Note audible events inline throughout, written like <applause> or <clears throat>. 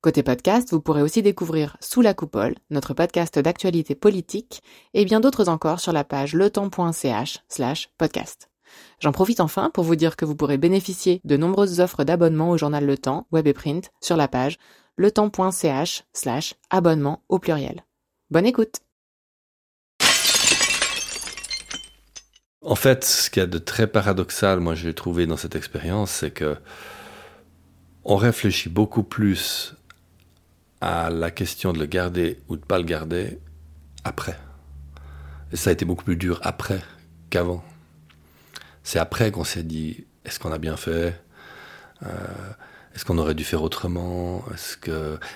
Côté podcast, vous pourrez aussi découvrir Sous la coupole, notre podcast d'actualité politique, et bien d'autres encore sur la page letemps.ch slash podcast. J'en profite enfin pour vous dire que vous pourrez bénéficier de nombreuses offres d'abonnement au journal Le Temps, web et print, sur la page letemps.ch slash abonnement au pluriel. Bonne écoute En fait, ce qu'il y a de très paradoxal, moi j'ai trouvé dans cette expérience, c'est que on réfléchit beaucoup plus à la question de le garder ou de pas le garder après. Et ça a été beaucoup plus dur après qu'avant. C'est après qu'on s'est dit est-ce qu'on a bien fait? Euh, Est-ce qu'on aurait dû faire autrement?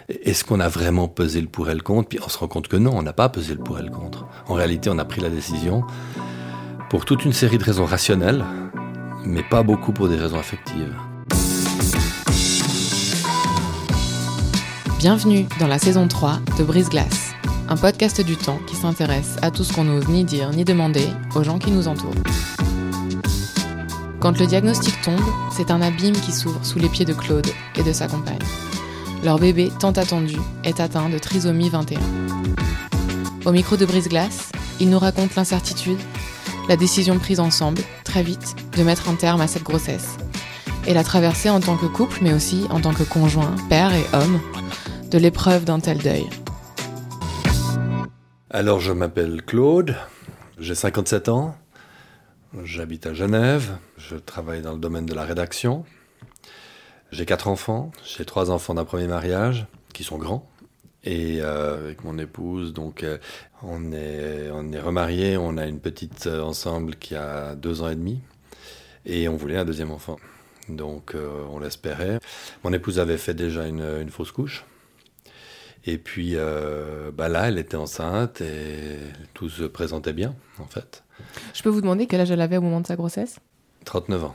Est-ce qu'on a vraiment pesé le pour et le contre? Puis on se rend compte que non, on n'a pas pesé le pour et le contre. En réalité, on a pris la décision pour toute une série de raisons rationnelles, mais pas beaucoup pour des raisons affectives. Bienvenue dans la saison 3 de Brise Glace, un podcast du temps qui s'intéresse à tout ce qu'on n'ose ni dire ni demander aux gens qui nous entourent. Quand le diagnostic tombe, c'est un abîme qui s'ouvre sous les pieds de Claude et de sa compagne. Leur bébé tant attendu est atteint de trisomie 21. Au micro de Brise Glace, ils nous racontent l'incertitude, la décision prise ensemble, très vite, de mettre un terme à cette grossesse, et la traversée en tant que couple, mais aussi en tant que conjoint, père et homme, de l'épreuve d'un tel deuil Alors, je m'appelle Claude, j'ai 57 ans, j'habite à Genève, je travaille dans le domaine de la rédaction. J'ai quatre enfants, j'ai trois enfants d'un premier mariage qui sont grands. Et euh, avec mon épouse, donc euh, on est on est remariés, on a une petite euh, ensemble qui a deux ans et demi, et on voulait un deuxième enfant. Donc on l'espérait. Mon épouse avait fait déjà une, une fausse couche, et puis euh, bah là, elle était enceinte et tout se présentait bien, en fait. Je peux vous demander quel âge elle avait au moment de sa grossesse? 39 ans.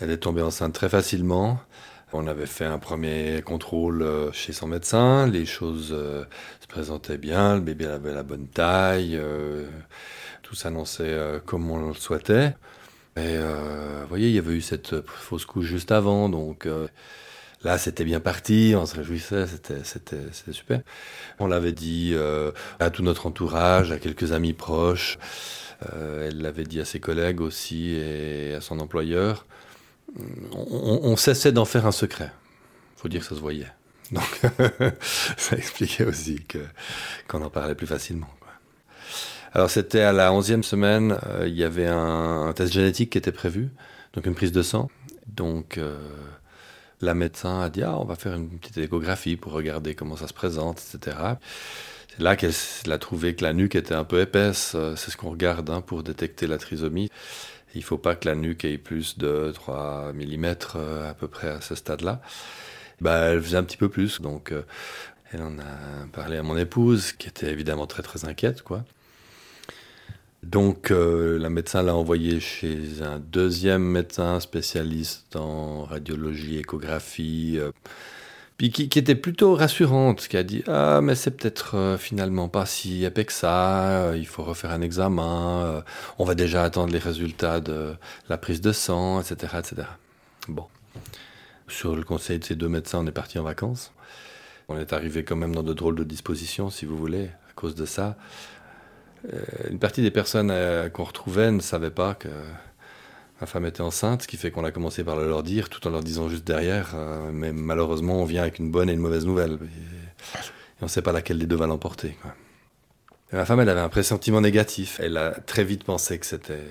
Elle est tombée enceinte très facilement. On avait fait un premier contrôle euh, chez son médecin. Les choses euh, se présentaient bien. Le bébé avait la bonne taille. tout s'annonçait comme on le souhaitait. Et vous voyez, il y avait eu cette fausse couche juste avant, donc Là, c'était bien parti, on se réjouissait, c'était, super. On l'avait dit euh, à tout notre entourage, à quelques amis proches. Euh, elle l'avait dit à ses collègues aussi et à son employeur. On, cessait d'en faire un secret. Faut dire que ça se voyait. Donc, <laughs> ça expliquait aussi qu'on en parlait plus facilement. Alors, c'était à la onzième semaine, euh, il y avait un, test génétique qui était prévu, donc une prise de sang. Donc, la médecin a dit ah, on va faire une petite échographie pour regarder comment ça se présente, etc. C'est là qu'elle a trouvé que la nuque était un peu épaisse. Euh, c'est ce qu'on regarde hein, pour détecter la trisomie. Il faut pas que la nuque ait plus de 3 mm euh, à peu près à ce stade-là. Bah, elle faisait un petit peu plus, donc euh, elle en a parlé à mon épouse, qui était évidemment très très inquiète, quoi. Donc euh, la médecin l'a envoyé chez un deuxième médecin spécialiste en radiologie, échographie, euh, puis qui, était plutôt rassurante, qui a dit ah mais c'est peut-être euh, finalement pas si épais que ça, il faut refaire un examen, on va déjà attendre les résultats de la prise de sang, etc., etc. Bon, sur le conseil de ces deux médecins, on est parti en vacances. On est arrivé quand même dans de drôles de dispositions, si vous voulez, à cause de ça. Euh, une partie des personnes euh, qu'on retrouvait ne savaient pas que ma femme était enceinte, ce qui fait qu'on a commencé par le leur dire, tout en leur disant juste derrière. Euh, mais malheureusement, on vient avec une bonne et une mauvaise nouvelle. Et, on ne sait pas laquelle des deux va l'emporter. Ma femme, elle avait un pressentiment négatif. Elle a très vite pensé que c'était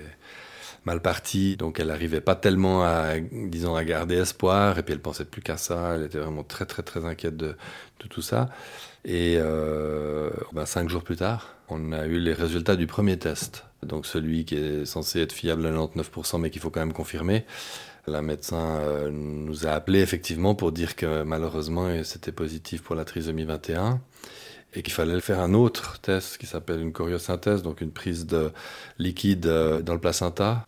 mal parti, donc elle n'arrivait pas tellement à, disons, à garder espoir, et puis elle pensait plus qu'à ça, elle était vraiment très très très inquiète de, de tout ça. Et euh, ben, cinq jours plus tard, on a eu les résultats du premier test, donc celui qui est censé être fiable à 99%, mais qu'il faut quand même confirmer. La médecin euh, nous a appelé effectivement pour dire que malheureusement c'était positif pour la trisomie 21. Et qu'il fallait faire un autre test qui s'appelle une choriosynthèse, donc une prise de liquide euh, dans le placenta.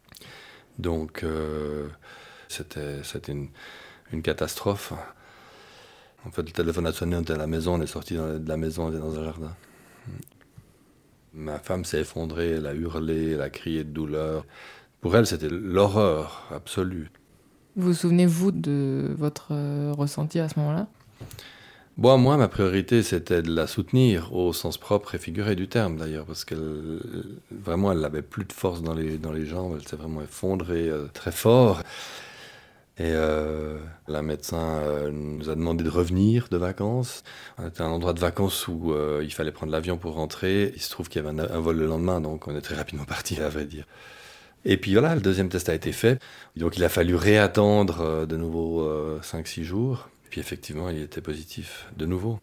Donc euh, c'était une, catastrophe. En fait, le téléphone a sonné, on était à la maison, on est sorti de la maison, on était dans un jardin. Ma femme s'est effondrée, elle a hurlé, elle a crié de douleur. Pour elle, c'était l'horreur absolue. Vous souvenez-vous de votre euh, ressenti à ce moment-là? Bon, moi, ma priorité, c'était de la soutenir au sens propre et figuré du terme, d'ailleurs, parce qu'elle, vraiment, elle n'avait plus de force dans les, dans les jambes, elle s'est vraiment effondrée euh, très fort. Et euh, la médecin euh, nous a demandé de revenir de vacances. On était à un endroit de vacances où il fallait prendre l'avion pour rentrer. Il se trouve qu'il y avait un, un, vol le lendemain, donc on est très rapidement <laughs> parti, à vrai dire. Et puis voilà, le deuxième test a été fait. Donc il a fallu réattendre de nouveau 5-6 jours. Puis effectivement, il était positif de nouveau.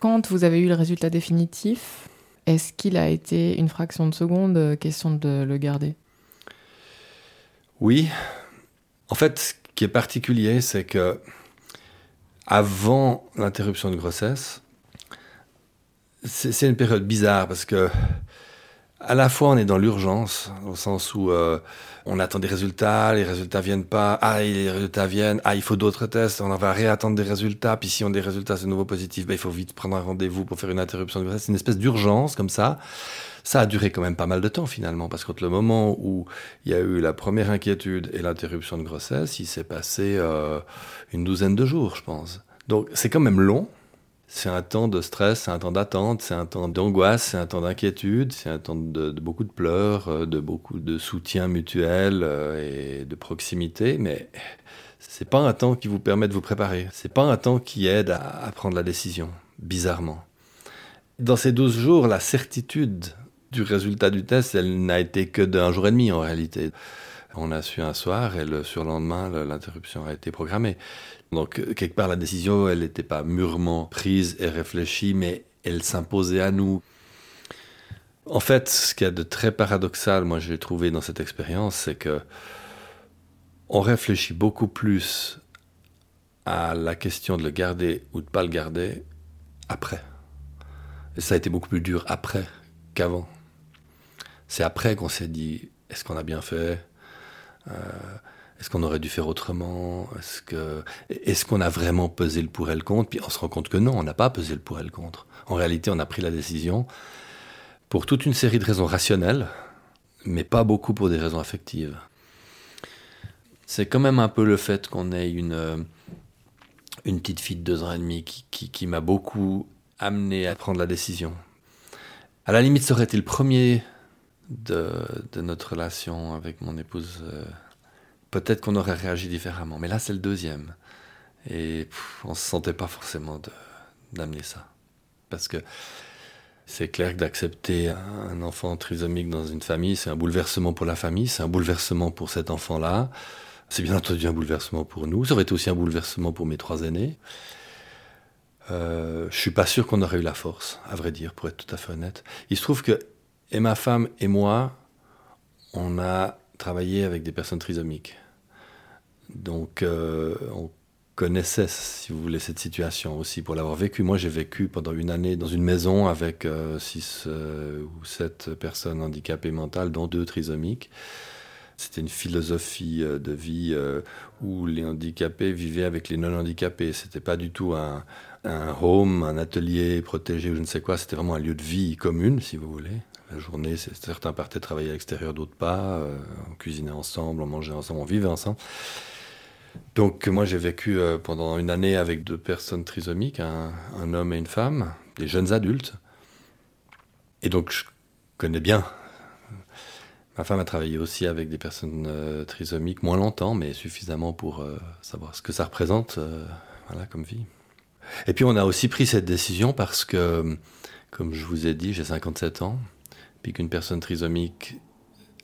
Quand vous avez eu le résultat définitif, est-ce qu'il a été une fraction de seconde euh, question de le garder? Oui. En fait, ce qui est particulier, c'est que avant l'interruption de grossesse, c'est une période bizarre parce que à la fois on est dans l'urgence, au sens où euh, on attend des résultats, les résultats viennent pas, ah les résultats viennent, ah il faut d'autres tests, on va réattendre des résultats, puis si on a des résultats c'est nouveau positif, ben, il faut vite prendre un rendez-vous pour faire une interruption de grossesse, c'est une espèce d'urgence comme ça. Ça a duré quand même pas mal de temps finalement, parce que le moment où il y a eu la première inquiétude et l'interruption de grossesse, il s'est passé euh, une douzaine de jours, je pense. Donc c'est quand même long, c'est un temps de stress, c'est un temps d'attente, c'est un temps d'angoisse, c'est un temps d'inquiétude, c'est un temps de, beaucoup de pleurs, euh, de beaucoup de soutien mutuel euh, et de proximité, mais c'est pas un temps qui vous permet de vous préparer. C'est pas un temps qui aide à, prendre la décision, bizarrement. Dans ces 12 jours, la certitude du résultat du test, elle n'a été que d'un jour et demi en réalité. On a su un soir et le surlendemain, l'interruption a été programmée. Donc, euh, quelque part, la décision, elle n'était pas mûrement prise et réfléchie, mais elle s'imposait à nous. En fait, ce qu'il y a de très paradoxal, moi, j'ai trouvé dans cette expérience, c'est que on réfléchit beaucoup plus à la question de le garder ou de ne pas le garder après. Et ça a été beaucoup plus dur après qu'avant. C'est après qu'on s'est dit, est-ce qu'on a bien fait? Euh, est-ce qu'on aurait dû faire autrement? Est-ce qu'on a vraiment pesé le pour et le contre? Puis on se rend compte que non, on n'a pas pesé le pour et le contre. En réalité, on a pris la décision pour toute une série de raisons rationnelles, mais pas beaucoup pour des raisons affectives. C'est quand même un peu le fait qu'on ait une une petite fille de deux ans et demi qui, m'a beaucoup amené à prendre la décision. À la limite, ça aurait été le premier de, de notre relation avec mon épouse. Euh, peut-être qu'on aurait réagi différemment. Mais là, c'est le deuxième. Et on ne se sentait pas forcément d'amener ça. Parce que c'est clair que d'accepter un enfant trisomique dans une famille, c'est un bouleversement pour la famille, c'est un bouleversement pour cet enfant-là. C'est bien entendu un bouleversement pour nous. Ça aurait été aussi un bouleversement pour mes trois aînés. Euh, je suis pas sûr qu'on aurait eu la force, à vrai dire, pour être tout à fait honnête. Il se trouve que et ma femme et moi, on a travaillé avec des personnes trisomiques. Donc, euh, on connaissait, si vous voulez, cette situation aussi pour l'avoir vécu. Moi, j'ai vécu pendant une année dans une maison avec euh, six euh, ou sept personnes handicapées mentales, dont deux trisomiques. C'était une philosophie de vie où les handicapés vivaient avec les non-handicapés. C'était pas du tout un, un home, un atelier protégé ou je ne sais quoi. C'était vraiment un lieu de vie commune, si vous voulez. La journée, certains partaient travailler à l'extérieur, d'autres pas. Euh, on cuisinait ensemble, on mangeait ensemble, on vivait ensemble. Donc moi j'ai vécu euh, pendant une année avec deux personnes trisomiques, un, homme et une femme, des jeunes adultes. Et donc je connais bien. Ma femme a travaillé aussi avec des personnes euh, trisomiques, moins longtemps, mais suffisamment pour savoir ce que ça représente voilà, comme vie. Et puis on a aussi pris cette décision parce que, comme je vous ai dit, j'ai 57 ans qu'une personne trisomique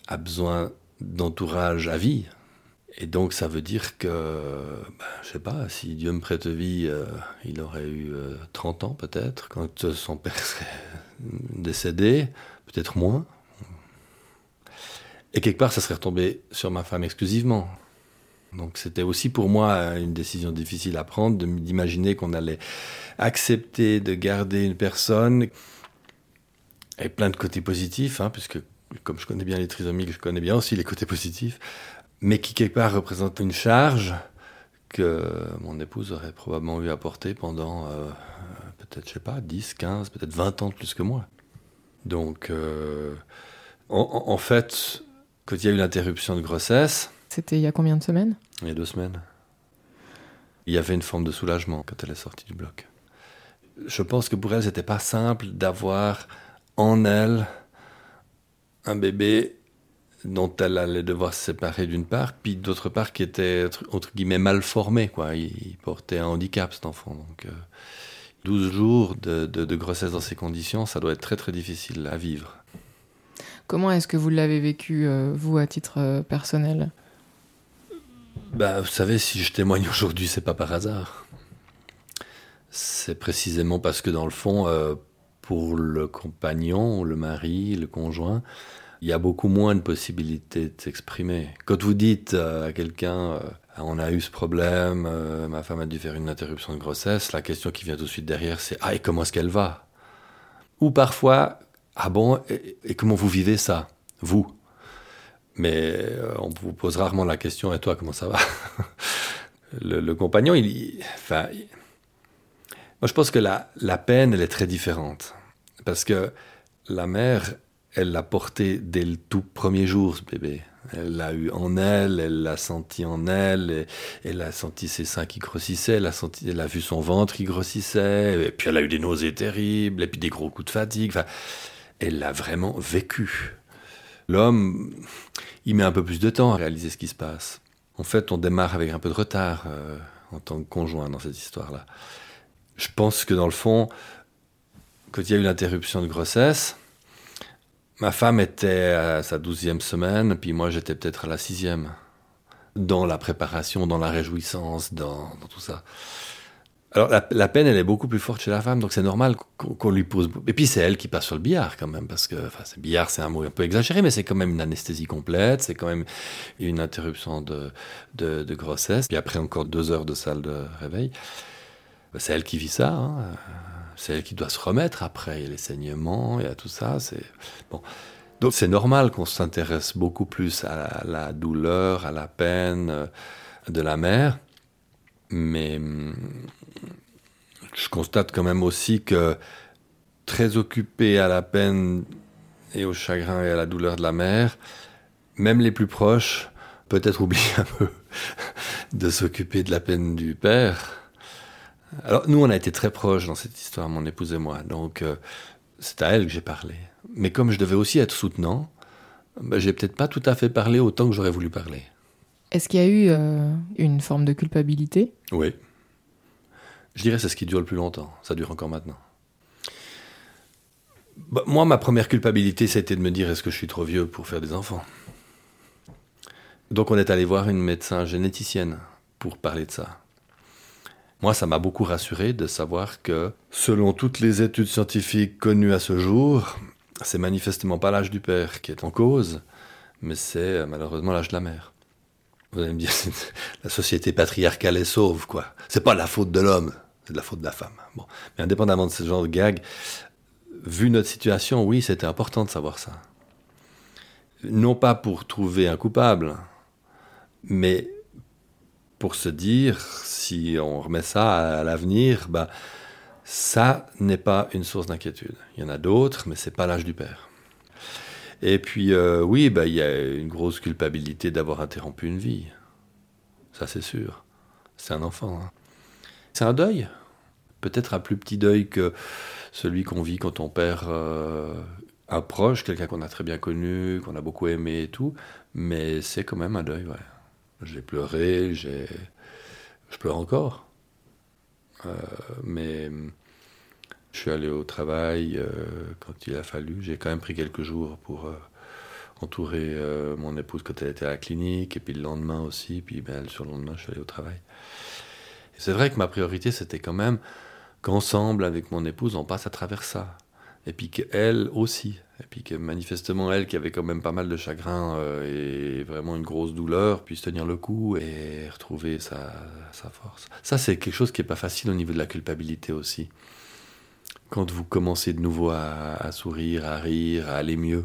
a besoin d'entourage à vie. Et donc ça veut dire que, ben, je sais pas, si Dieu me prête vie, euh, il aurait eu 30 euh, ans peut-être, quand son père serait décédé, peut-être moins. Et quelque part, ça serait retombé sur ma femme exclusivement. Donc c'était aussi pour moi une décision difficile à prendre, d'imaginer qu'on allait accepter de garder une personne et plein de côtés positifs, hein, puisque comme je connais bien les trisomiques, je connais bien aussi les côtés positifs, mais qui quelque part représente une charge que mon épouse aurait probablement eu à porter pendant euh, peut-être, je sais pas, 10, 15, peut-être 20 ans de plus que moi. Donc, euh, en, fait, quand il y a eu l'interruption de grossesse... C'était il y a combien de semaines? Il y a deux semaines. Il y avait une forme de soulagement quand elle est sortie du bloc. Je pense que pour elle, c'était pas simple d'avoir en elle un bébé dont elle allait devoir se séparer d'une part, puis d'autre part qui était entre guillemets mal formé, quoi. Il, portait un handicap cet enfant, donc 12 euh, jours de, grossesse dans ces conditions, ça doit être très très difficile à vivre. Comment est-ce que vous l'avez vécu, euh, vous, à titre euh, personnel? Bah, Vous savez, si je témoigne aujourd'hui, c'est pas par hasard. C'est précisément parce que, dans le fond, pour le compagnon, le mari, le conjoint, il y a beaucoup moins de possibilités de s'exprimer. Quand vous dites euh, à quelqu'un, euh, on a eu ce problème, euh, ma femme a dû faire une interruption de grossesse, la question qui vient tout de suite derrière, c'est ah et comment est-ce qu'elle va? Ou parfois, ah bon, et, comment vous vivez ça, vous? Mais on vous pose rarement la question, et toi, comment ça va? <laughs> Le, compagnon, il, enfin, moi je pense que la, peine, elle est très différente. Parce que la mère, elle l'a porté dès le tout premier jour, ce bébé. Elle l'a eu en elle, elle l'a senti en elle, elle a senti ses seins qui grossissaient, elle a, senti, elle a vu son ventre qui grossissait, et puis elle a eu des nausées terribles, et puis des gros coups de fatigue. Elle l'a vraiment vécu. L'homme, il met un peu plus de temps à réaliser ce qui se passe. En fait, on démarre avec un peu de retard euh, en tant que conjoint dans cette histoire-là. Je pense que dans le fond, quand il y a eu l'interruption de grossesse, Ma femme était à sa douzième semaine, puis moi j'étais peut-être à la sixième. Dans la préparation, dans la réjouissance, dans, tout ça. Alors la, peine, elle est beaucoup plus forte chez la femme, donc c'est normal qu'on lui pose. Et puis c'est elle qui passe sur le billard quand même, parce que enfin, billard, c'est un mot un peu exagéré, mais c'est quand même une anesthésie complète, c'est quand même une interruption de, de, grossesse, puis après encore deux heures de salle de réveil. C'est elle qui vit ça. Hein c'est elle qui doit se remettre après. Il y a les saignements, il y a tout ça. C'est bon. Donc c'est normal qu'on s'intéresse beaucoup plus à la, douleur, à la peine euh, de la mère. Mais hum, je constate quand même aussi que très occupé à la peine et au chagrin et à la douleur de la mère, même les plus proches peut-être oublient <laughs> un peu de s'occuper de la peine du père. Alors, nous, on a été très proches dans cette histoire, mon épouse et moi. Donc, euh, c'est à elle que j'ai parlé. Mais comme je devais aussi être soutenant, ben, j'ai peut-être pas tout à fait parlé autant que j'aurais voulu parler. Est-ce qu'il y a eu euh, une forme de culpabilité? Oui. Je dirais que c'est ce qui dure le plus longtemps. Ça dure encore maintenant. Bah, moi, ma première culpabilité, c'était de me dire est-ce que je suis trop vieux pour faire des enfants? Donc, on est allé voir une médecin généticienne pour parler de ça. Moi, ça m'a beaucoup rassuré de savoir que, selon toutes les études scientifiques connues à ce jour, c'est manifestement pas l'âge du père qui est en cause, mais c'est euh, malheureusement l'âge de la mère. Vous allez me dire, <laughs> la société patriarcale est sauve, quoi. C'est pas la faute de l'homme, c'est de la faute de la femme. Bon. Mais indépendamment de ce genre de gag, vu notre situation, oui, c'était important de savoir ça. Non pas pour trouver un coupable, mais pour se dire, si on remet ça à l'avenir, bah, ça n'est pas une source d'inquiétude. Il y en a d'autres, mais c'est pas l'âge du père. Et puis, euh, oui, bah, il y a une grosse culpabilité d'avoir interrompu une vie. Ça, c'est sûr. C'est un enfant. Hein. C'est un deuil. Peut-être un plus petit deuil que celui qu'on vit quand on perd euh, un proche, quelqu'un qu'on a très bien connu, qu'on a beaucoup aimé et tout. Mais c'est quand même un deuil, ouais. J'ai pleuré, j'ai... je pleure encore. Euh, mais je suis allé au travail euh, quand il a fallu. J'ai quand même pris quelques jours pour euh, entourer mon épouse quand elle était à la clinique, et puis le lendemain aussi, puis ben, le lendemain, je suis allé au travail. Et c'est vrai que ma priorité, c'était quand même qu'ensemble, avec mon épouse, on passe à travers ça. et puis qu'elle aussi. Et puis que manifestement, elle, qui avait quand même pas mal de chagrin et vraiment une grosse douleur, puisse tenir le coup et retrouver sa, force. Ça, c'est quelque chose qui n'est pas facile au niveau de la culpabilité aussi. Quand vous commencez de nouveau à, à sourire, à rire, à aller mieux,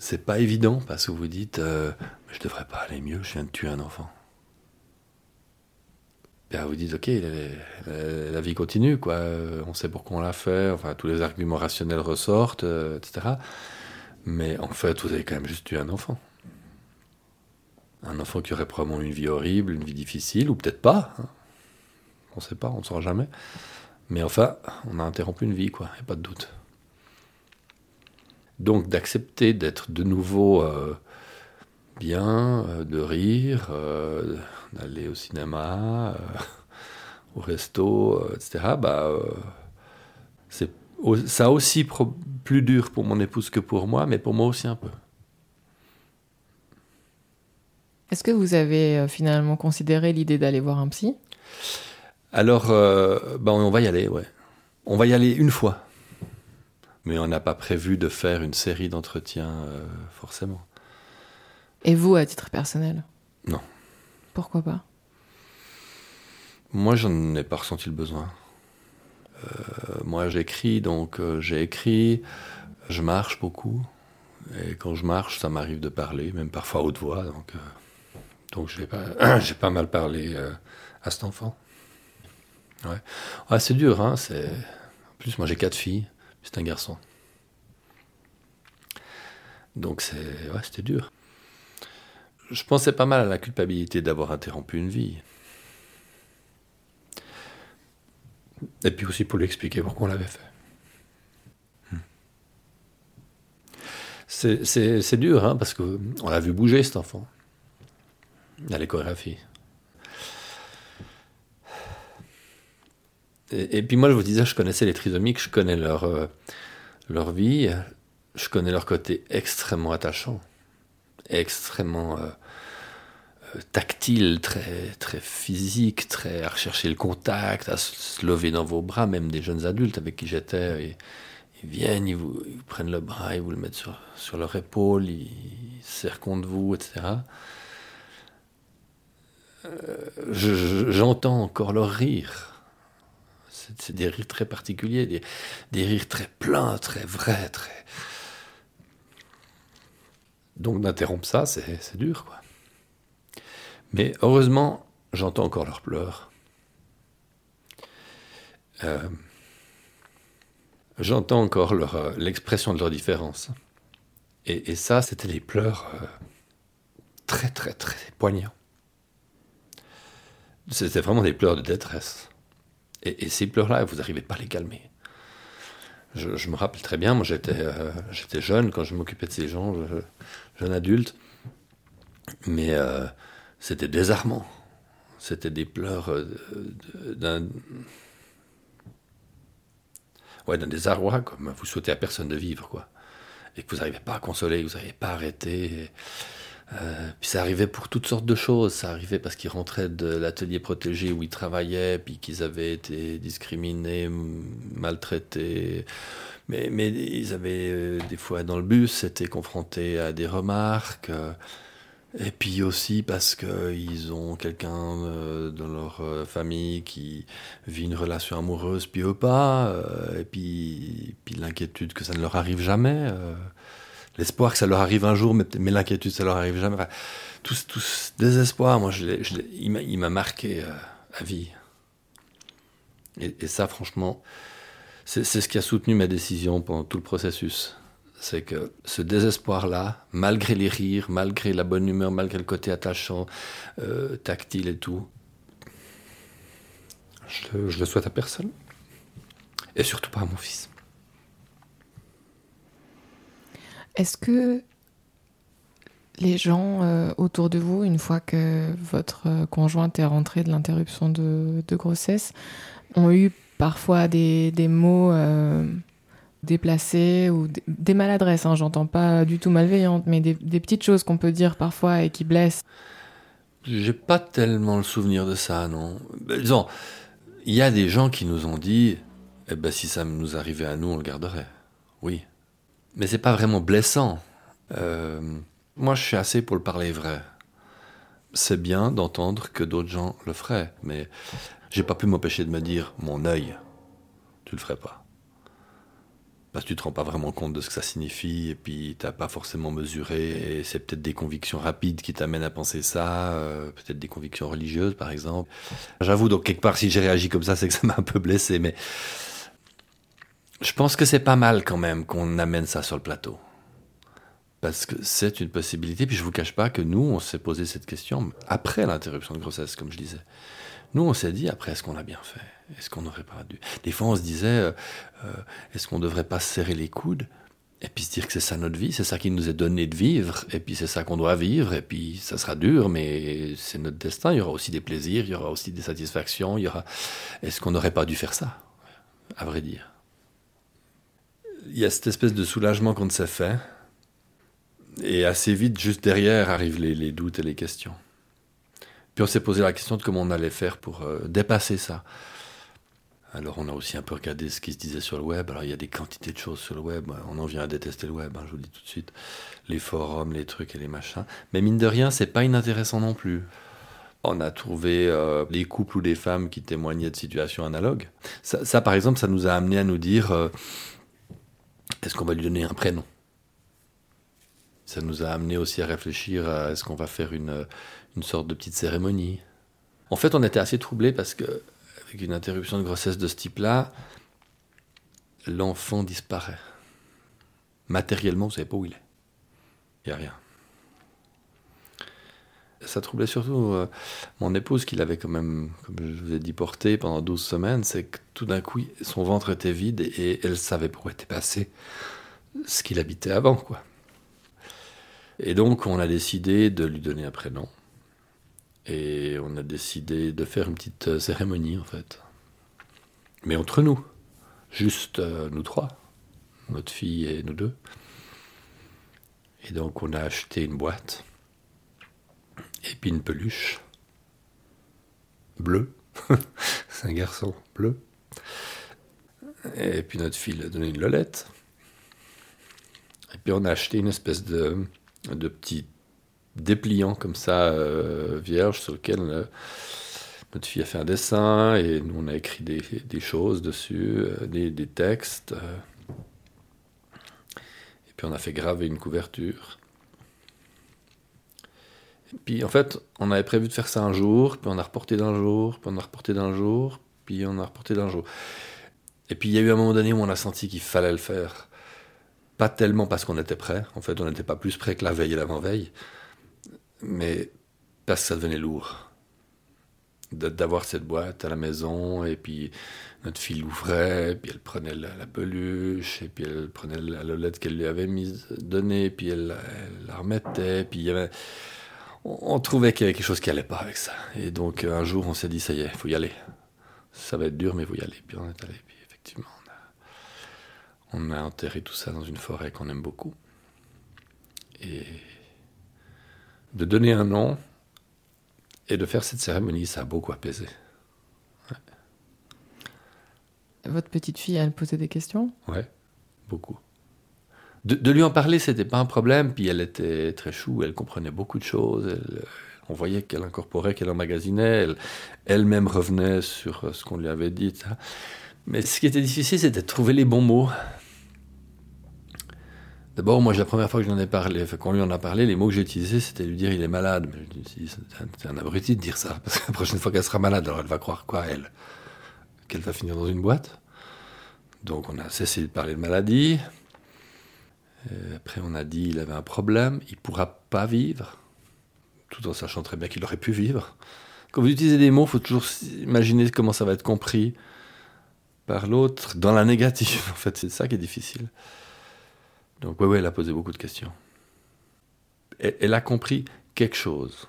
c'est pas évident parce que vous dites euh, Je devrais pas aller mieux, je viens de tuer un enfant. Bien, vous dites, ok, la, vie continue, quoi. On sait pourquoi on l'a fait. Enfin, tous les arguments rationnels ressortent, euh, etc. Mais en fait, vous avez quand même juste tué un enfant. Un enfant qui aurait probablement une vie horrible, une vie difficile, ou peut-être pas. Hein. On ne sait pas, on ne saura jamais. Mais enfin, on a interrompu une vie, quoi. Il n'y a pas de doute. Donc, d'accepter d'être de nouveau euh, bien, euh, de rire, d'aller au cinéma, euh, au resto, euh, etc., bah, euh, c'est ça aussi plus dur pour mon épouse que pour moi, mais pour moi aussi un peu. Est-ce que vous avez finalement considéré l'idée d'aller voir un psy? Alors, bah, on va y aller, ouais. On va y aller une fois. Mais on n'a pas prévu de faire une série d'entretiens, forcément. Et vous, à titre personnel? Non. Pourquoi pas? Moi, j'en ai pas ressenti le besoin. Euh, moi, j'écris, donc euh, j'ai écrit, je marche beaucoup. Et quand je marche, ça m'arrive de parler, même parfois à haute voix. Donc, euh, donc j'ai pas, <clears throat> j'ai pas mal parlé à cet enfant. Ouais. c'est dur, hein. C'est... En plus, moi, j'ai quatre filles, c'est un garçon. Donc, c'est... Ouais, c'était dur je pensais pas mal à la culpabilité d'avoir interrompu une vie. Et puis aussi pour lui expliquer pourquoi on l'avait fait. Hmm. C'est dur, hein, parce qu'on l'a vu bouger cet enfant à l'échographie. Et, puis moi, je vous disais, je connaissais les trisomiques, je connais leur, euh, leur vie, je connais leur côté extrêmement attachant extrêmement euh, euh, tactile, très, très physique, très à rechercher le contact, à se lever dans vos bras, même des jeunes adultes avec qui j'étais. Ils viennent, ils prennent le bras, ils vous le mettent sur, sur leur épaule, ils, serrent contre vous, etc. Euh, j'entends encore leur rire. C'est des rires très particuliers, des, rires très pleins, très vrais, très, donc d'interrompre ça, c'est dur, quoi. Mais heureusement, j'entends encore leurs pleurs. Euh, j'entends encore euh, l'expression de leur différence. Et, ça, c'était des pleurs très, très, très poignants. C'était vraiment des pleurs de détresse. Et, ces pleurs-là, vous n'arrivez pas à les calmer. Je, me rappelle très bien, moi j'étais euh, j'étais jeune quand je m'occupais de ces gens, jeune adulte, mais euh, c'était désarmant. C'était des pleurs euh, d'un ouais, désarroi, comme vous souhaitez à personne de vivre, quoi. Et que vous n'arrivez pas à consoler, vous n'arrivez pas à arrêter. Euh, puis ça arrivait pour toutes sortes de choses. Ça arrivait parce qu'ils rentraient de l'atelier protégé où ils travaillaient, puis qu'ils avaient été discriminés, maltraités. Mais, mais ils avaient euh, des fois dans le bus été confrontés à des remarques. Euh, et puis aussi parce qu'ils ont quelqu'un dans leur famille qui vit une relation amoureuse, puis eux pas. et puis, puis l'inquiétude que ça ne leur arrive jamais l'espoir que ça leur arrive un jour, mais, l'inquiétude, ça leur arrive jamais. Enfin, tout, ce désespoir, moi, il m'a marqué euh, à vie. Et, ça, franchement, c'est ce qui a soutenu ma décision pendant tout le processus. C'est que ce désespoir-là, malgré les rires, malgré la bonne humeur, malgré le côté attachant, euh, tactile et tout, je je le souhaite à personne. Et surtout pas à mon fils. Est-ce que les gens euh, autour de vous, une fois que votre euh, conjointe est rentrée de l'interruption de, grossesse, ont eu parfois des, mots euh, déplacés ou des, maladresses hein, J'entends pas du tout malveillantes, mais des, petites choses qu'on peut dire parfois et qui blessent? J'ai pas tellement le souvenir de ça, non. Disons, il y a des gens qui nous ont dit Eh ben, si ça nous arrivait à nous, on le garderait. Oui. Mais c'est pas vraiment blessant. Euh, moi, je suis assez pour le parler vrai. C'est bien d'entendre que d'autres gens le feraient, mais j'ai pas pu m'empêcher de me dire mon œil, tu le ferais pas. Parce que tu te rends pas vraiment compte de ce que ça signifie, et puis t'as pas forcément mesuré, et c'est peut-être des convictions rapides qui t'amènent à penser ça, euh, peut-être des convictions religieuses par exemple. J'avoue, donc quelque part, si j'ai réagi comme ça, c'est que ça m'a un peu blessé, mais je pense que c'est pas mal quand même qu'on amène ça sur le plateau. Parce que c'est une possibilité. Puis je vous cache pas que nous, on s'est posé cette question après l'interruption de grossesse, comme je disais. Nous, on s'est dit après, est-ce qu'on a bien fait? Est-ce qu'on n'aurait pas dû? Des fois, on se disait, euh, euh, est-ce qu'on ne devrait pas se serrer les coudes et puis se dire que c'est ça notre vie, c'est ça qui nous est donné de vivre, et puis c'est ça qu'on doit vivre, et puis ça sera dur, mais c'est notre destin. Il y aura aussi des plaisirs, il y aura aussi des satisfactions. Il y aura. Est-ce qu'on n'aurait pas dû faire ça? À vrai dire il y a cette espèce de soulagement qu'on s'est fait. Et assez vite, juste derrière, arrivent les, doutes et les questions. Puis on s'est posé la question de comment on allait faire pour euh, dépasser ça. Alors on a aussi un peu regardé ce qui se disait sur le web. Alors il y a des quantités de choses sur le web. On en vient à détester le web, hein, je vous le dis tout de suite. Les forums, les trucs et les machins. Mais mine de rien, c'est pas inintéressant non plus. On a trouvé euh, des couples ou des femmes qui témoignaient de situations analogues. Ça, par exemple, ça nous a amené à nous dire... Euh, est-ce qu'on va lui donner un prénom? Ça nous a amené aussi à réfléchir à est-ce qu'on va faire une, sorte de petite cérémonie. En fait, on était assez troublés parce que, avec une interruption de grossesse de ce type-là, l'enfant disparaît. Matériellement, vous savez pas où il est. Il n'y a rien. Ça troublait surtout euh, mon épouse qui l'avait quand même, comme je vous ai dit, porté pendant 12 semaines. C'est que tout d'un coup, son ventre était vide et, elle savait pourquoi était passé ce qu'il habitait avant. quoi. Et donc, on a décidé de lui donner un prénom. Et on a décidé de faire une petite euh, cérémonie, en fait. Mais entre nous. Juste euh, nous trois. Notre fille et nous deux. Et donc, on a acheté une boîte une peluche bleue. <laughs> c'est un garçon bleu. Et puis notre fille a donné une lolette. Et puis on a acheté une espèce de, petit dépliant comme ça, euh, vierge, sur lequel euh, notre fille a fait un dessin et nous on a écrit des, choses dessus, euh, des, textes. et puis on a fait graver une couverture. Puis en fait, on avait prévu de faire ça un jour, puis on a reporté d'un jour, puis on a reporté d'un jour, puis on a reporté d'un jour. Et puis il y a eu un moment donné où on a senti qu'il fallait le faire. Pas tellement parce qu'on était prêt, en fait on n'était pas plus prêt que la veille et l'avant-veille, mais parce que ça devenait lourd. D'avoir cette boîte à la maison, et puis notre fille l'ouvrait, puis elle prenait la, peluche, et puis elle prenait la lolette qu'elle lui avait mise, donnée, puis elle, elle la remettait, puis il y avait on, trouvait qu'il y avait quelque chose qui allait pas avec ça. Et donc un jour, on s'est dit, ça y est, il faut y aller. Ça va être dur, mais il faut y aller. Puis on est allé. Puis effectivement, on a, enterré tout ça dans une forêt qu'on aime beaucoup. Et de donner un nom et de faire cette cérémonie, ça a beaucoup apaisé. Votre petite fille, elle posait des questions? Ouais, beaucoup de, lui en parler, c'était pas un problème. Puis elle était très chou, elle comprenait beaucoup de choses. on voyait qu'elle incorporait, qu'elle emmagasinait. Elle, même revenait sur ce qu'on lui avait dit. Mais ce qui était difficile, c'était de trouver les bons mots. D'abord, moi, la première fois que j'en ai parlé, qu'on lui en a parlé, les mots que j'ai utilisés, c'était lui dire il est malade. Mais je c'est un, abruti de dire ça, parce que la prochaine fois qu'elle sera malade, alors elle va croire quoi, elle? Qu'elle va finir dans une boîte Donc, on a cessé de parler de maladie. Euh, après, on a dit il avait un problème, il pourra pas vivre, tout en sachant très bien qu'il aurait pu vivre. Quand vous utilisez des mots, il faut toujours imaginer comment ça va être compris par l'autre dans la négative. <laughs> En fait, c'est ça qui est difficile. Donc, oui, ouais, elle a posé beaucoup de questions. Elle, a compris quelque chose.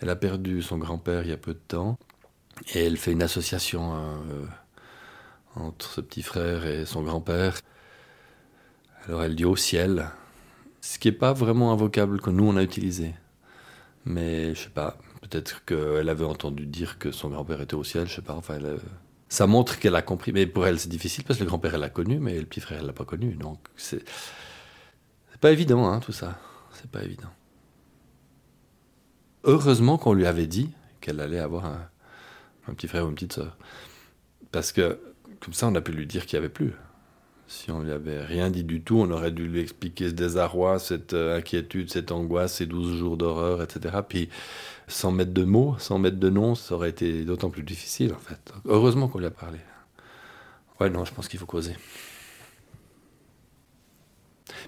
Elle a perdu son grand-père il y a peu de temps et elle fait une association euh, entre ce petit frère et son grand-père. Alors elle dit au ciel, ce qui n'est pas vraiment un vocable que nous on a utilisé. Mais je sais pas, peut-être qu'elle avait entendu dire que son grand-père était au ciel, je sais pas, enfin elle, Ça montre qu'elle a compris, mais pour elle c'est difficile parce que le grand-père elle l'a connu, mais le petit frère elle l'a pas connu, donc c'est pas évident hein, tout ça, c'est pas évident. Heureusement qu'on lui avait dit qu'elle allait avoir un, petit frère ou une petite sœur, parce que comme ça on a pu lui dire qu'il y avait plus. Si on lui avait rien dit du tout, on aurait dû lui expliquer ce désarroi, cette euh, inquiétude, cette angoisse, ces 12 jours d'horreur, etc. Puis sans mettre de mots, sans mettre de nom, ça aurait été d'autant plus difficile en fait. Heureusement qu'on lui a parlé. Ouais, non, je pense qu'il faut causer.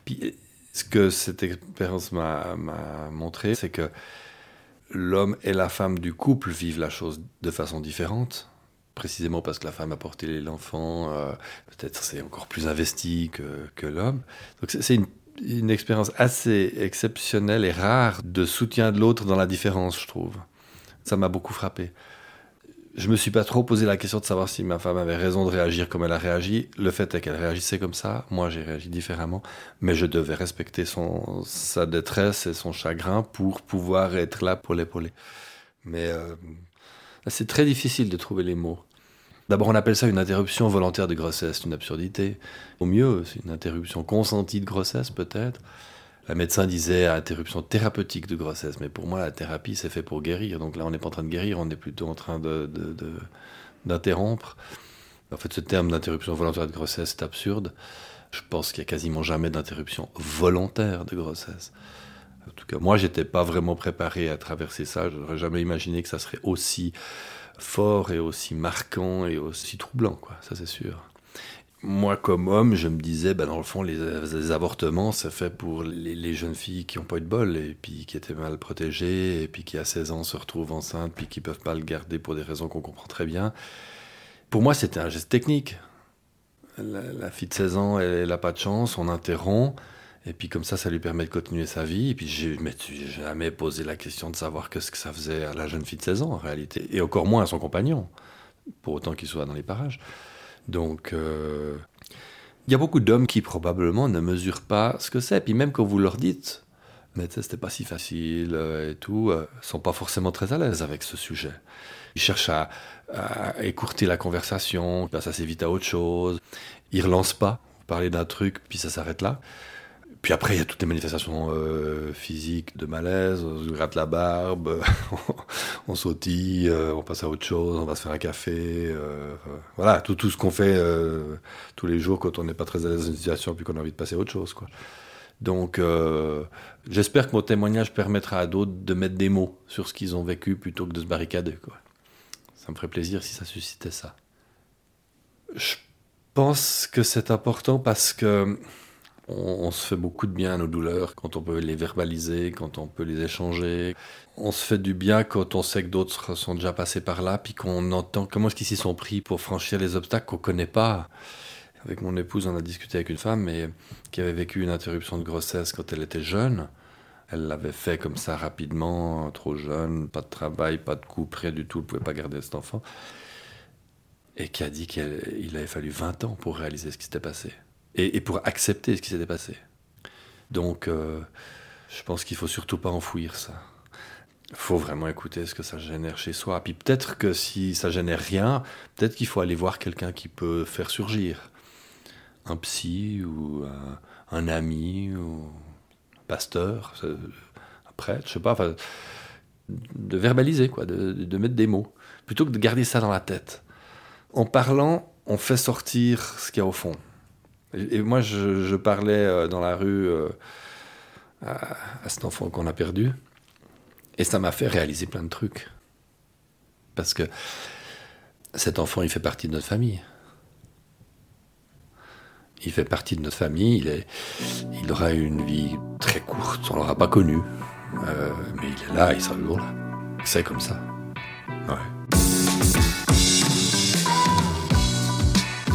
Puis ce que cette expérience m'a montré, c'est que l'homme et la femme du couple vivent la chose de façon différente précisément parce que la femme a porté l'enfant, euh, peut-être c'est encore plus investi que, l'homme. Donc c'est une, expérience assez exceptionnelle et rare de soutien de l'autre dans la différence, je trouve. Ça m'a beaucoup frappé. Je me suis pas trop posé la question de savoir si ma femme avait raison de réagir comme elle a réagi. Le fait est qu'elle réagissait comme ça. Moi, j'ai réagi différemment. Mais je devais respecter son, sa détresse et son chagrin pour pouvoir être là pour l'épauler. Mais euh, c'est très difficile de trouver les mots. D'abord, on appelle ça une interruption volontaire de grossesse, une absurdité. Au mieux, c'est une interruption consentie de grossesse, peut-être. La médecin disait interruption thérapeutique de grossesse, mais pour moi, la thérapie, c'est fait pour guérir. Donc là, on n'est pas en train de guérir, on est plutôt en train de, de, d'interrompre. En fait, ce terme d'interruption volontaire de grossesse est absurde. Je pense qu'il n'y a quasiment jamais d'interruption volontaire de grossesse. En tout cas, moi, j'étais pas vraiment préparé à traverser ça. Je n'aurais jamais imaginé que ça serait aussi fort et aussi marquant et aussi troublant. Ça, c'est sûr. Moi, comme homme, je me disais, bah, dans le fond, les, avortements, c'est fait pour les, jeunes filles qui n'ont pas eu de bol et puis qui étaient mal protégées et puis qui, à 16 ans, se retrouvent enceintes puis qui peuvent pas le garder pour des raisons qu'on comprend très bien. Pour moi, c'était un geste technique. La, la fille de 16 ans, elle n'a pas de chance, on interrompt. Et puis comme ça, ça lui permet de continuer sa vie. Et puis j'ai jamais posé la question de savoir que ce que ça faisait à la jeune fille de 16 ans en réalité. Et encore moins à son compagnon, pour autant qu'il soit dans les parages. Donc euh, il y a beaucoup d'hommes qui probablement ne mesurent pas ce que c'est. Puis même quand vous leur dites, mais c'était pas si facile euh, et tout, euh, sont pas forcément très à l'aise avec ce sujet. Ils cherchent à, écourter la conversation, passent assez vite à autre chose. Ils relancent pas. Vous parlez d'un truc, puis ça s'arrête là. Puis après, il y a toutes les manifestations euh, physiques de malaise. On se gratte la barbe, <laughs> on sautille, euh, on passe à autre chose, on va se faire un café. Euh, voilà, tout, tout ce qu'on fait tous les jours quand on n'est pas très à l'aise dans une situation puis qu'on a envie de passer à autre chose. Quoi. Donc, j'espère que mon témoignage permettra à d'autres de mettre des mots sur ce qu'ils ont vécu plutôt que de se barricader. Ça me ferait plaisir si ça suscitait ça. Je pense que c'est important parce que on, se fait beaucoup de bien à nos douleurs quand on peut les verbaliser, quand on peut les échanger. On se fait du bien quand on sait que d'autres sont déjà passés par là, puis qu'on entend comment est-ce qu'ils s'y sont pris pour franchir les obstacles qu'on connaît pas. Avec mon épouse, on a discuté avec une femme qui avait vécu une interruption de grossesse quand elle était jeune. Elle l'avait fait comme ça rapidement, trop jeune, pas de travail, pas de couple, rien du tout, elle ne pouvait pas garder cet enfant. Et qui a dit qu'il avait fallu 20 ans pour réaliser ce qui s'était passé et, pour accepter ce qui s'était passé. Donc, euh, je pense qu'il faut surtout pas enfouir ça. Il faut vraiment écouter ce que ça génère chez soi. Puis peut-être que si ça génère rien, peut-être qu'il faut aller voir quelqu'un qui peut faire surgir. Un psy ou un, ami ou un pasteur, un prêtre, je sais pas. De verbaliser, quoi, de mettre des mots, plutôt que de garder ça dans la tête. En parlant, on fait sortir ce qu'il y a au fond. Et moi, je, parlais euh, dans la rue euh, à, cet enfant qu'on a perdu. Et ça m'a fait réaliser plein de trucs. Parce que cet enfant, il fait partie de notre famille. Il fait partie de notre famille. Il, est, il une vie très courte. On ne l'aura pas connu. Euh, mais il est là, il sera toujours là. C'est comme ça. Ouais.